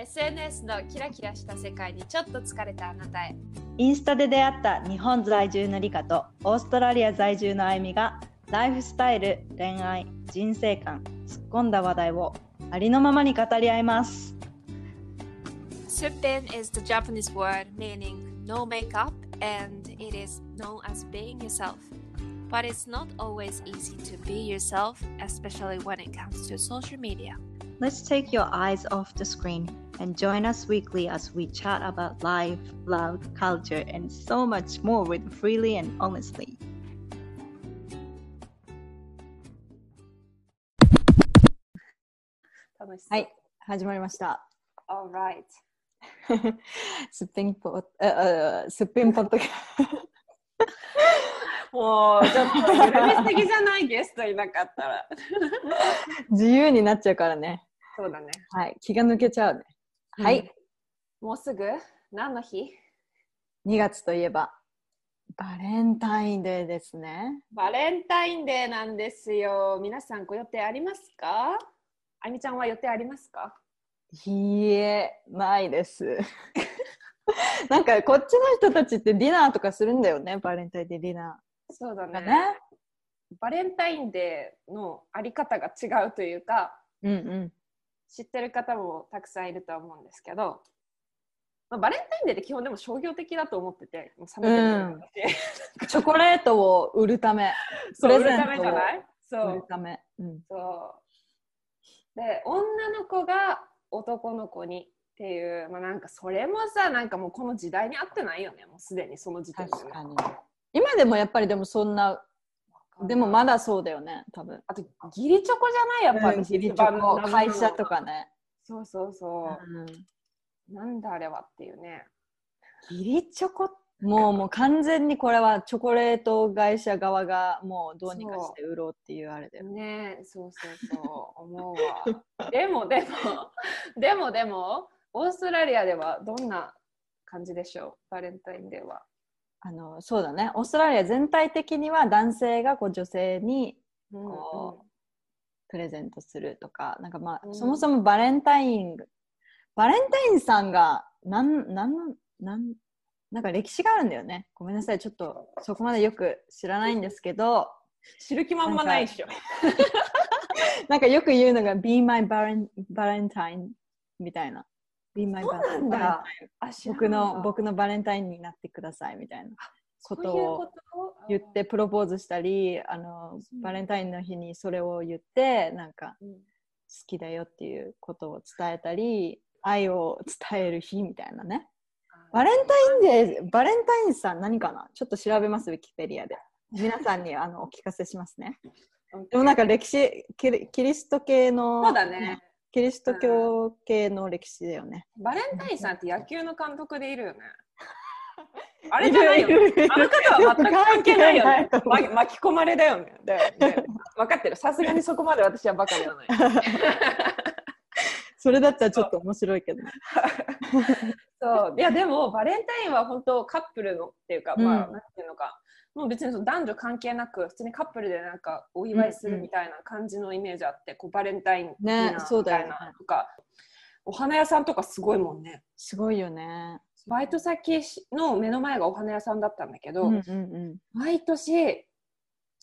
SNS のキラキラした世界にちょっと疲れたあなたへインスタで出会った日本在住のリカとオーストラリア在住のあゆみがライフスタイル、恋愛、人生観、突っ込んだ話題をありのままに語り合います。Supin is the Japanese word meaning no makeup and it is known as being yourself. But it's not always easy to be yourself, especially when it comes to social media. Let's take your eyes off the screen and join us weekly as we chat about life, love, culture, and so much more with freely and honestly. 楽しはい、始まりました。 Alright. すっぴんぽ、ああすっぴんポッドキャもうちょっと緩めすぎじゃないゲストいなかったら。自由になっちゃうからね。そうだね。はい、気が抜けちゃうね。 はい、もうすぐ？何の日？2月といえば、バレンタインデーですね。バレンタインデーなんですよ。皆さんご予定ありますか？あみちゃんは予定ありますか？いいえ、ないです。なんかこっちの人たちってディナーとかするんだよね、バレンタインデーディナそうだねね。バレンタインデーのあり方が違うというか、うんうん。知ってる方もたくさんいるとは思うんですけど、まあ、バレンタインデーって基本でも商業的だと思ってて、もう冷めてるん。だ私 チョコレートを売るため、そう、プレゼント売るためじゃない？そう。売る。ため。うん、そう。で女の子が男の子にっていう、まあ、なんかそれもさなんかもうこの時代に合ってないよね。もうすでにその時点で、ね、確かに。今でもやっぱりでもそんな、でもまだそうだよね、多分。あと義理チョコじゃない？やっぱり、義理チョコ、会社とかね。ね。そうそうそう、うん。なんだあれはっていうね。義理チョコもうもう完全にこれはチョコレート会社側がもうどうにかして売ろうっていうあれだよ。ね。ねそうそうそう。思うわ。でもでもでもでもオーストラリアではどんな感じでしょう？バレンタインデーはあのそうだね。オーストラリア全体的には男性がこう女性にうんこプレゼントするとか、なんかまあ、うんそもそもバレンタイン、バレンタインさんがなんなんなんなんか歴史があるんだよね。ごめんなさい、ちょっとそこまでよく知らないんですけど、知る気満々ないっしょ なんかよく言うのが Be my Valentine みたいな。Be my そうなんだ。僕の僕のバレンタインになってくださいみたいな。ことを言ってプロポーズしたりあのバレンタインの日にそれを言ってなんかうん。好きだよっていうことを伝えたり愛を伝える日みたいなね。バレンタインデーバレンタインさん何かな？ちょっと調べますウィキペディアで。皆さんにあのお聞かせしますね。でもなんか歴史キリキリスト系のそうだね。キリスト教系の歴史だよね。バレンタインさんって野球の監督でいるよね。あれじゃないよね。あの方は全く関係ないよね。ま巻き込まれだよね。だよね分かってる。さすがにそこまで私はバカではない。それだったらちょっと面白いけどね。そういやでもバレンタインは本当カップルのっていうか、うんまあなんていうのかもう別にその男女関係なく普通にカップルでなんかお祝いするみたいな感じのイメージあって、こうバレンタインみたいなとか、お花屋さんとかすごいもんね。すごいよね。バイト先の目の前がお花屋さんだったんだけど、うんうんうん。毎年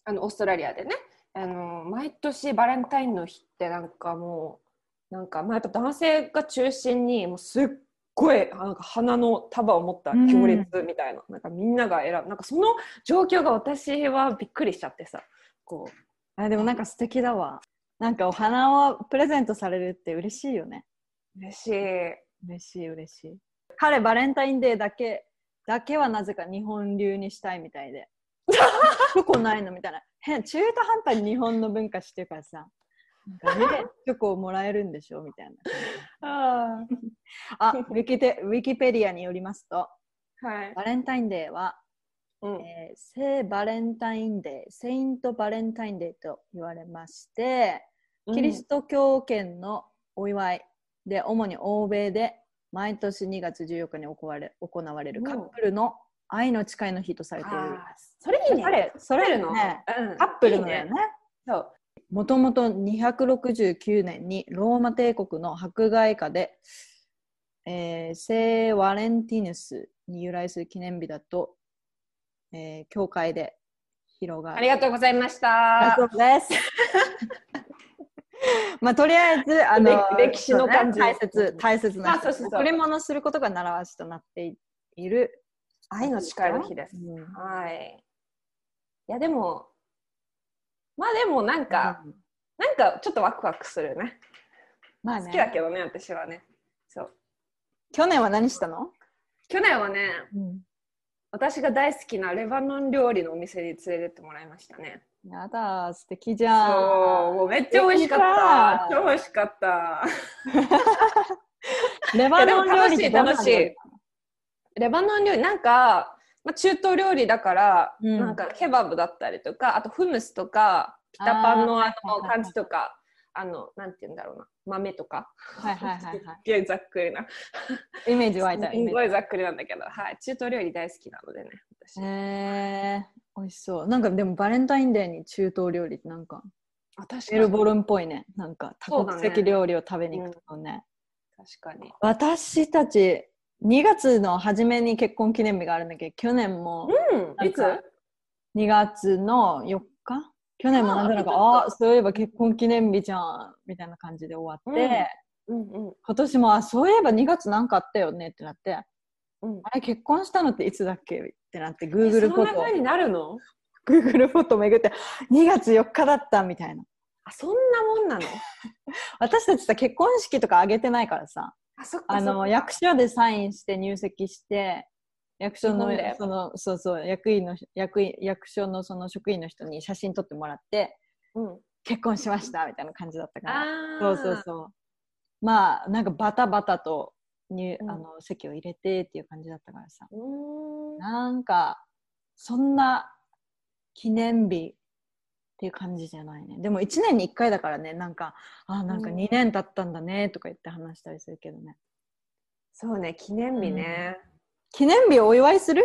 あのオーストラリアでねあの毎年バレンタインの日ってなんかもうなんか、まあ、やっぱ男性が中心にもうすっごいなんか花の束を持った行列みたいな,、なんかみんなが選ぶなんかその状況が私はびっくりしちゃってさこあでもなんか素敵だわ。なんかお花をプレゼントされるって嬉しいよね。う嬉しい嬉しい嬉しい。彼バレンタインデーだけだけはなぜか日本流にしたいみたいで。チョコないのみたいな。変中途半端に日本の文化してるからさ。チョコをもらえるんでしょみたいな。ああウィキテウィキペディアによりますと、はい、バレンタインデーは、うん。えー聖バレンタインデー、セイントバレンタインデーと言われまして、キリスト教圏のお祝いで、主に欧米で毎年2月14日に行われ行われるカップルの愛の誓いの日とされている。あー。それいいね。彼それの、ね、うん。カップルのね。そうもともと269年にローマ帝国の迫害下でえー聖ワレンティヌスに由来する記念日だと、えー教会で広がる。ありがとうございましあた。そうです。まあとりあえずあの歴歴史の感じね大切大切な贈り物することが習わしとなっている。愛の誓いの日です。うんはい。いや、でも、まあでもなんか、なんかちょっとワクワクするね。まあね好きだけどね、私はね。そう。去年は何したの？去年はね、私が大好きなレバノン料理のお店に連れてってもらいましたね。やだ素敵じゃん。そう、もうめっちゃ美味しかった。超美味しかった。レバノン料理楽しいレバノン料理、なんか、まあ、中東料理だから、うんなんかケバブだったりとか、あとフムスとか、ピタパンのあの感じとか、あの、なんて言うんだろうな、豆とか。はいはいはいげえざっくりな。イメージ湧いた。すんごいざっくりなんだけど、はい。中東料理大好きなのでね、私。へえー、美味しそう。なんかでもバレンタインデーに中東料理ってなんかメルボルンっぽいね。なんか多国籍料理を食べに行くとね。確かに。私たち2月の初めに結婚記念日があるんだけど、去年もうん、いつなんか2月の4日？去年もなんとなく、あああそういえば結婚記念日じゃんみたいな感じで終わって、うん。うん今年もあそういえば2月なんかあったよねってなって、うん。あれ結婚したのっていつだっけってなってえ Google フォトそんな風になるの？Google フォト巡って2月4日だったみたいな。あ、そんなもんなの？私たちさ結婚式とか挙げてないからさあ、そっかあの役所でサインして入籍して役所のそのそうそう役員の役員役所のその職員の人に写真撮ってもらってうん。結婚しましたみたいな感じだったから。あそうそうそう。まあなんかバタバタと入、うん。あの席を入れてっていう感じだったからさ。ん。なんかそんな記念日っていう感じじゃないね。でも1年に1回だからねなんかあなんかうん2年経ったんだねとか言って話したりするけどね。そうね、記念日ね。記念日お祝いする？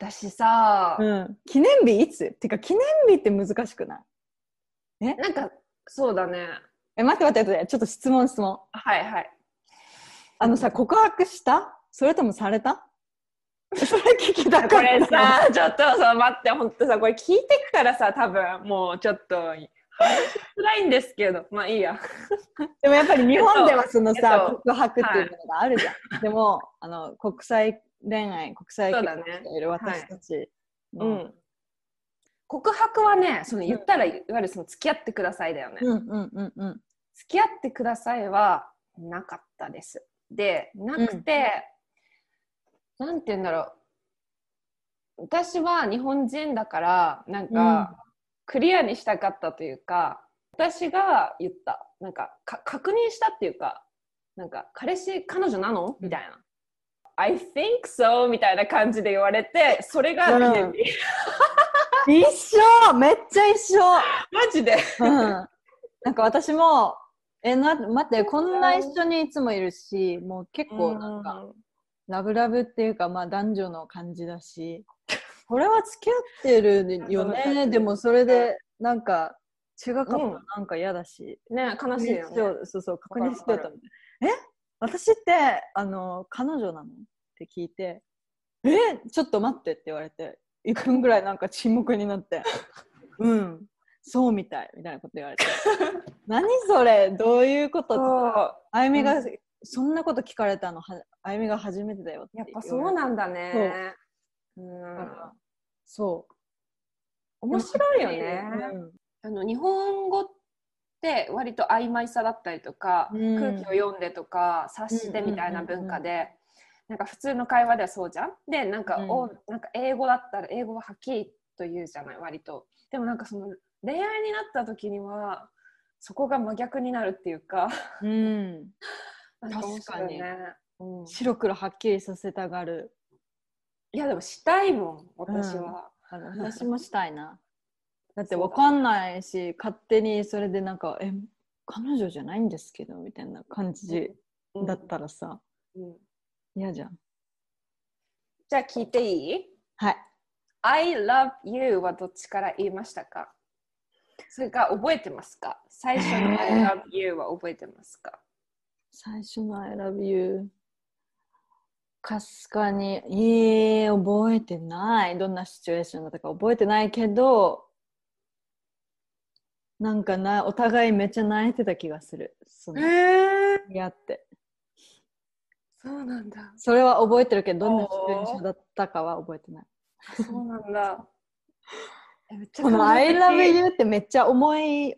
私さ、うん、記念日いつ？てか記念日って難しくない？なんか、そうだね。え待って待って待ってちょっと質問質問。はいはい。あのさ告白した？それともされた？それ聞きたかったこれさ、ちょっとさ、待って、ほんとさ、これ聞いてくからさ、多分もうちょっと、話しづらいんですけど、まあいいや。でもやっぱり日本ではそのさ、えっと告白っていうのがあるじゃん、でもあの国際恋愛国際そうだね結婚している私たちの、うん。告白はね、その言ったら、いわゆるその付き合ってくださいだよね。うんうんうんうん付き合ってくださいはなかったです。で、なくて、なんて言うんだろう。私は日本人だから、なんか、クリアにしたかったというか、私が言った。なんかか、確認したっていうか、なんか、彼氏、彼女なの？みたいな。I think so! みたいな感じで言われて、それが記念日。一緒めっちゃ一緒、マジで。うん、なんか私もえな待ってこんな一緒にいつもいるしもう結構なんか、ラブラブっていうかまあ男女の感じだしこれは付き合ってるよね。でもそれでなんか違かったなんか嫌だし、ね悲しいよね。そうそう確認してたのえ？私ってあの彼女なの？って聞いてえ？ちょっと待ってって言われて1分ぐらいなんか沈黙になって うん。そうみたいみたいなこと言われて。何それ？どういうこと？あゆみが、うそんなこと聞かれたのはあゆみが初めてだよってやっぱそうなんだね。う。だかん、らそう。面白いよね。うん。あの日本語って割と曖昧さだったりとか、うん。空気を読んでとか察してみたいな文化で、なんか普通の会話ではそうじゃん？でなんか、うん。おなんか英語だったら英語ははっきりと言うじゃない？割と。でもなんかその恋愛になった時にはそこが真逆になるっていうか。うん、なんか面白いね、うん、白黒はっきりさせたがる。いやでもしたいもん私は、あの私もしたいな。だってわかんないし勝手にそれでなんか「え彼女じゃないんですけど」みたいな感じうん。だったらさ。うん。嫌じゃん。じゃあ聞いていい？はい。I love you はどっちから言いましたか？それか覚えてますか？最初の I love you は覚えてますか？最初の I love you かすかにいい覚えてない。どんなシチュエーションだったか覚えてないけどなんかなお互いめっちゃ泣いてた気がする。そのえやって。そうなんだ。それは覚えてるけどどんなシチュエーションだったかは覚えてない。そうなんだ。この「感動 I 的 love you」ってめっちゃ重い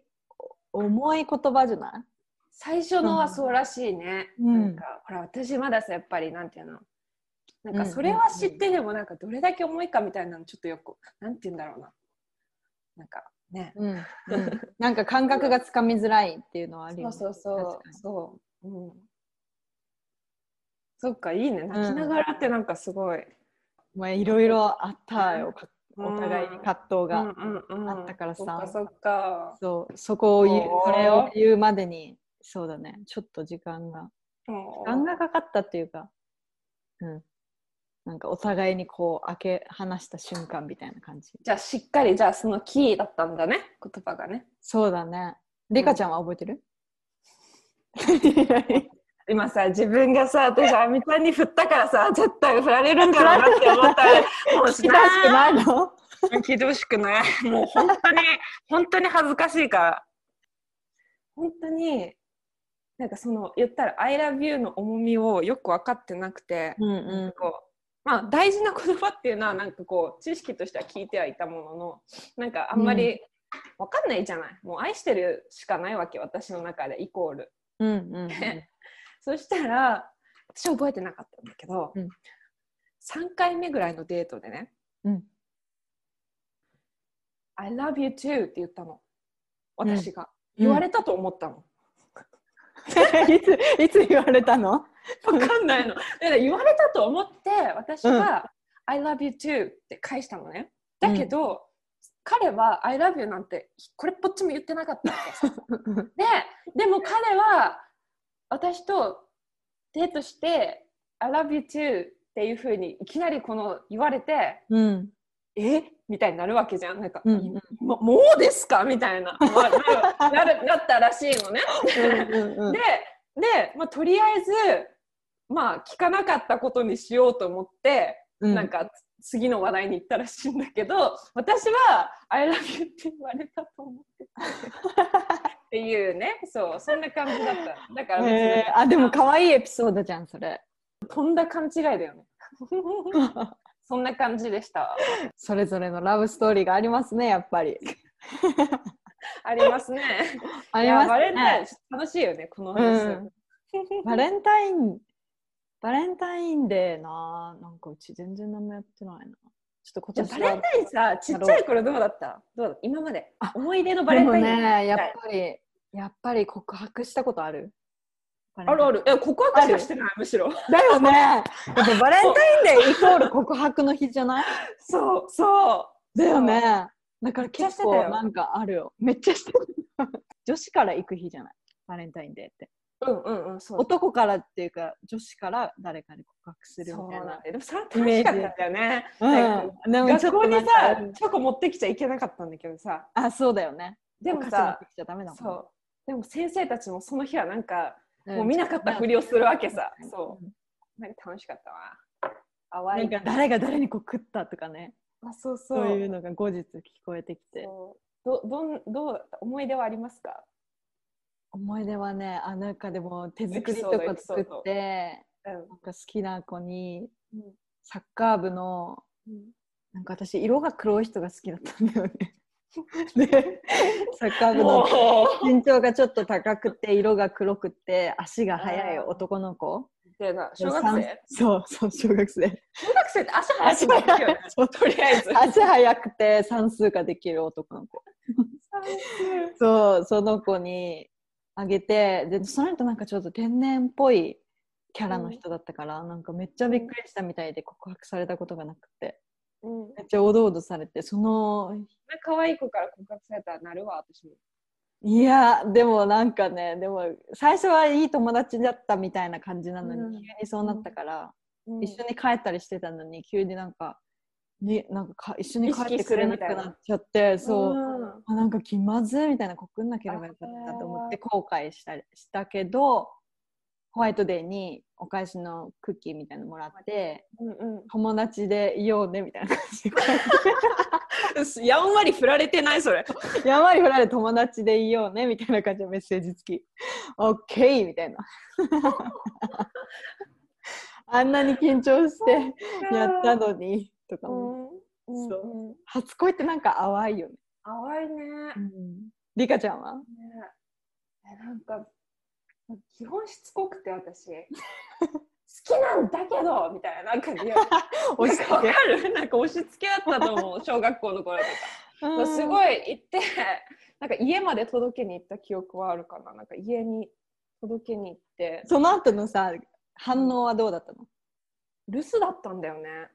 重い言葉じゃない？最初のはそうらしいね。うん。なんかほら私まださやっぱりなんていうの？なんうんかそれは知ってでもなんかどれだけ重いかみたいなのちょっとよくなんて言うんだろうな。なんかね。うんうん、なんか感覚がつかみづらいっていうのはあるよね。そうそうそうそう。うん。そっかいいね泣きながらってなんかすごい。まあいろいろあったよ、お互いに葛藤が。うんうんうんあったからさそっかそっか。そうそこを言うそれを言うまでにそうだねちょっと時間が時間がかかったっていうかうんなんかお互いにこう開け話した瞬間みたいな感じ。じゃあしっかりじゃあそのキーだったんだね。言葉がね。そうだね。リカちゃんは覚えてる、今さ自分がさ私あみちゃんに振ったからさ絶対振られるんだろうなって思った。らもう聞き出しくないの聞いてほしくない。もう本当に本当に恥ずかしいから。本当になんかその言ったら「I love you」の重みをよく分かってなくて、うん。なんかこうまあ大事な言葉っていうのはなんかこう知識としては聞いてはいたもののなんかあんまり分かんないじゃない、もう愛してるしかないわけ私の中でイコール。うんうんうん そしたら私は覚えてなかったんだけど、うん。3回目ぐらいのデートでねうん「I love you too」って言ったの。私が、うん。言われたと思ったの、いついつ言われたの？分かんないの。だから言われたと思って私が「I love you too」って返したのね。だけど、彼は「I love you」なんてこれっぽっちも言ってなかったわけ。ででも彼は私とデートして「I love you too」っていうふうにいきなりこの言われてうん。え？みたいになるわけじゃん。なんか、うんうん。ももうですか？みたいな、ま あなるなったらしいのね。うんうん。でで、まあ、とりあえずまあ聞かなかったことにしようと思って、うん。なんか次の話題に行ったらしいんだけど私は「I love you」って言われたと思ってた っていうね。そうそんな感じだった。だから別にへー。あでも可愛いエピソードじゃんそれ。とんだ勘違いだよね。そんな感じでした。それぞれのラブストーリーがありますねやっぱり ありますね。ありますいやバレンタインね楽しいよねこの話、うん。バレンタインバレンタインデーななんかうち全然何もやってないな。ちょっと今年はバレンタインさちっちゃい頃どうだった？どうだ今まで。あ思い出のバレンタインねやっぱりやっぱり告白したことある？あるある。え告白しかしてないむしろ。だよね。やっぱバレンタインデーイコール告白の日じゃない？そうそう。だよねだから結てたよ。構なんかあるよ。めっちゃしてる女子から行く日じゃない？バレンタインデーって。うんうんうんそう。男からっていうか女子から誰かに告白するみたいな。でもそれは楽しかったんだよね。うん。学校にさチョコ持ってきちゃいけなかったんだけどさ。あそうだよね。でもさそう。でも先生たちもその日はなんかうん。もう見なかったふりをするわけさ。うん。そう。なんか楽しかったわ。淡ないんか誰が誰にこう食ったとかねあそうそそうういうのが後日聞こえてきて。どどんどう思い出はありますか？思い出はねあなんかでも手作りとか作ってうん。なんか好きな子にうん。サッカー部のうん。なんか私色が黒い人が好きだったんだよね。でサッカー部のも身長がちょっと高くて色が黒くて足が速い男の子。な。小学三生？そうそう小学生。小学生って足速くなるよね。そう。とりあえず。足速くて算数ができる男の子。そうその子にあげて。でその人なんかちょっと天然っぽいキャラの人だったから、なんかめっちゃびっくりしたみたいで告白されたことがなくて。うん。めっちゃおどおどされてその可愛い子から告白されたらなるわ私もいやでもなんかねでも最初はいい友達だったみたいな感じなのに、うん。急にそうなったから、うん。一緒に帰ったりしてたのに急になんかになんかか一緒に帰ってくれなくなっちゃってそう、ん。あなんか気まずいみたいな告んなければよかったと思って後悔したりしたけどホワイトデーにお返しのクッキーみたいなのもらってうんうん。友達でいようねみたいな感じで やんわり振られてないそれ。やんわり振られ友達でいようねみたいな感じのメッセージ付き。OK みたいな。あんなに緊張してやったのにとかも、うんそううん。初恋ってなんか淡いよね、淡いね。リカちゃんは？ね。えなんか基本しつこくて私。好きなんだけどみたいななんか 押しなんかわかる？なんか押し付けだったと思う 小学校の頃とか。すいごい行ってなんか家まで届けに行った記憶はあるかな。なんか家に届けに行って。その後のさ反応はどうだったの？留守だったんだよね。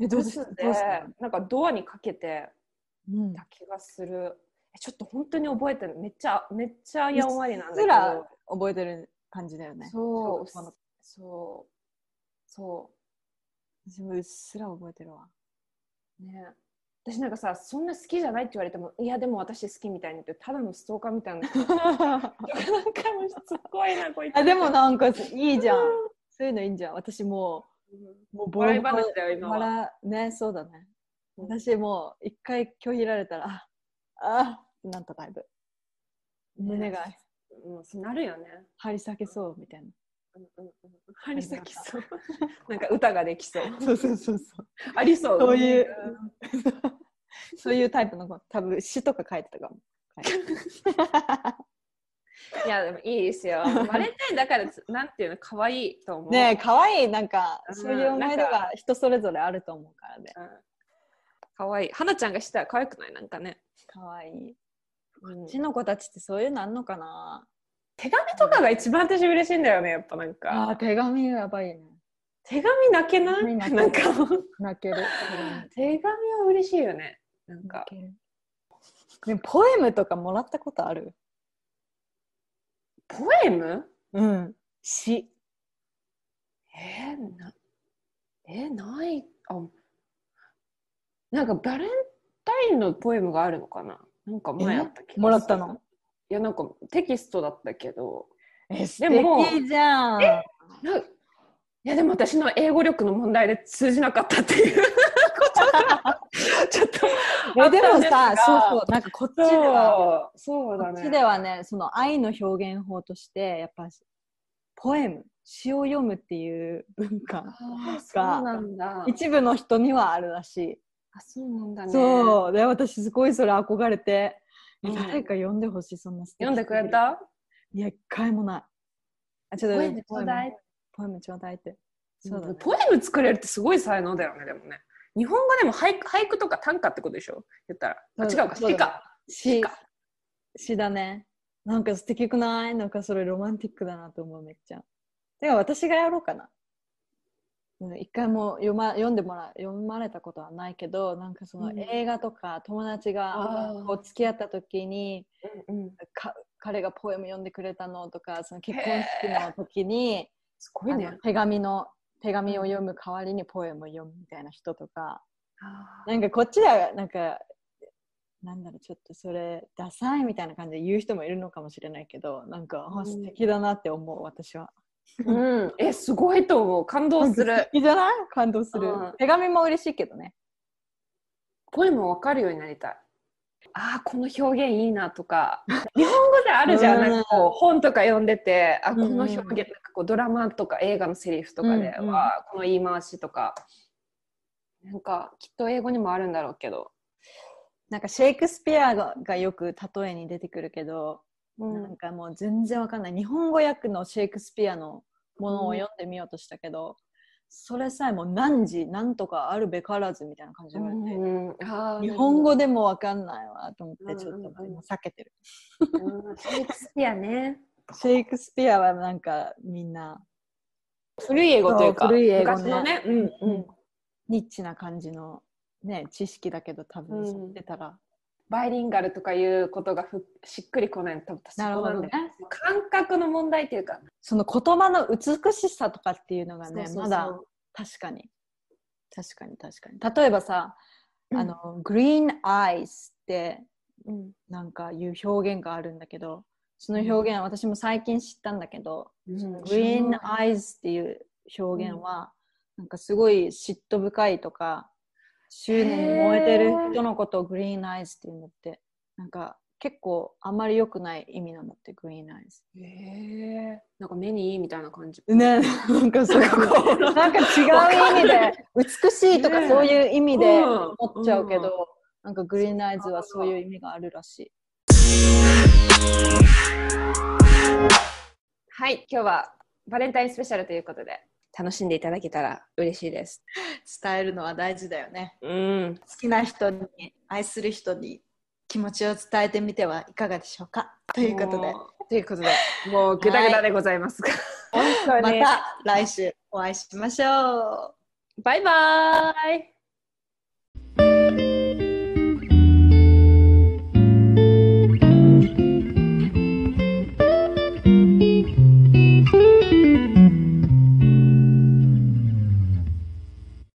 え留守でどうしたの？なんかドアにかけてうん。た気がする。えちょっと本当に覚えてるめっちゃめっちゃやんわりなんだけすらど覚えてる感じだよね。そうそう。そう。私もうっすら覚えてるわ。ね。私なんかさそんな好きじゃないって言われてもいやでも私好きみたいに言ってただのストーカーみたいな。なんかもうしつこいなこいつ。あでもなんかいいじゃん。そういうのいいんじゃん。私もうもうボロボロ話だよ今は。笑ねそうだね。うん。私もう一回拒否られたらああなったタイプ。胸がうんそうなるよね。張り裂けそうみたいな張り裂きそう。なんか歌ができそう。そうそうそうそう。ありそう。そういう そういうタイプの子多分詩とか書いてたかも。いやでもいいですよ。バレンタインだからつなんていうの可愛いと思う。ねえ可愛いなんかうんそういう思い出が人それぞれあると思うからね。うん。可愛い。花ちゃんがしたら可愛くない？なんかね、可愛い。うん。うちの子たちってそういうのあんのかな？手紙とかが一番私嬉しいんだよねやっぱなんあかー手紙やばいね。手紙泣けない？なんか。泣ける。手紙は嬉しいよね。なんか。でもポエムとかもらったことある？ポエム？うん。詩えー、なえーないあなんかバレンタインのポエムがあるのかな？なんか前あった気がする。もらったの？いやなんかテキストだったけど。え素でも敵じゃん。ないやでも私の英語力の問題で通じなかったっていう。ことがちょっとえでもさそうそうなんかこっちでは。そうだね。こっちではねその愛の表現法としてやっぱポエム詩を読むっていう文化あーそうなんだ。一部の人にはあるらしい、あそうなんだね。そうで私すごいそれ憧れて、誰か読んでほしいそんな読んでくれた？いや一回もない。あちょっとポエムちょうだい。ポエムちょうだいって。そうだ、ね、ポエム作れるってすごい才能だよねでもね。日本語でも俳句俳句とか短歌ってことでしょ？言ったら。あ違うか。詩か。詩か。詩。だね。なんか素敵くない？なんかそれロマンティックだなと思うめっちゃ。では私がやろうかな。うん一回も読,、ま、読んでもら読まれたことはないけどなんかそのうん。映画とか友達がこう付き合った時にうんうん。か彼がポエム読んでくれたのとかその結婚式の時にすごいね。手紙の手紙を読む代わりにポエムを読むみたいな人とか。あなんかこっちではなんかなんだろうちょっとそれダサいみたいな感じで言う人もいるのかもしれないけどなんか、あうん。素敵だなって思う私は。ーうん。えすごいと思う。感動する。素敵じゃない？感動する、うん。手紙も嬉しいけどね。ポエム分かるようになりたい。ああこの表現いいなとか。日本語であるじゃん。うんなんかこう本とか読んでてあこの表現なんかこうドラマとか映画のセリフとかでは、うんうんこの言い回しとか。なんかきっと英語にもあるんだろうけど、なんかシェイクスピアががよく例えに出てくるけど、うん。なんかもう全然わかんない。日本語訳のシェイクスピアのものを読んでみようとしたけど、それさえも何時何とかあるべからずみたいな感じでうんあー日本語でもわかんないわと思ってちょっとうんうん。うんもう避けてる。うんシェイクスピアね。シェイクスピアはなんかみんな古い英語というか古い英語のね、うんうん、ニッチな感じのね知識だけど多分うん知ってたら、バイリンガルとかいうことがふしっくりこないの多分そなるほどね。感覚の問題っていうかその言葉の美しさとかっていうのがねまだ確かに。確かに確かに。例えばさ、うん。あのグリーンアイスってうん。なんかいう表現があるんだけどその表現、私も最近知ったんだけど、うん。グリーンアイズっていう表現は、なんかすごい嫉妬深いとか、執念に燃えてる人のことをグリーンアイズって言うんだって。なんか結構あんまり良くない意味なんだって、グリーンアイズ。へえなんか目にいいみたいな感じ。ね、なんかそう なんか違う意味で、美しいとかそういう意味でうん思っちゃうけど、なんかグリーンアイズはそういう意味があるらしい。はい、今日はバレンタインスペシャルということで楽しんでいただけたら嬉しいです。伝えるのは大事だよね。うん、好きな人に、愛する人に気持ちを伝えてみてはいかがでしょうか？ということで、ということで、もうグダグダでございますが、本当にまた来週お会いしましょう。バイバーイ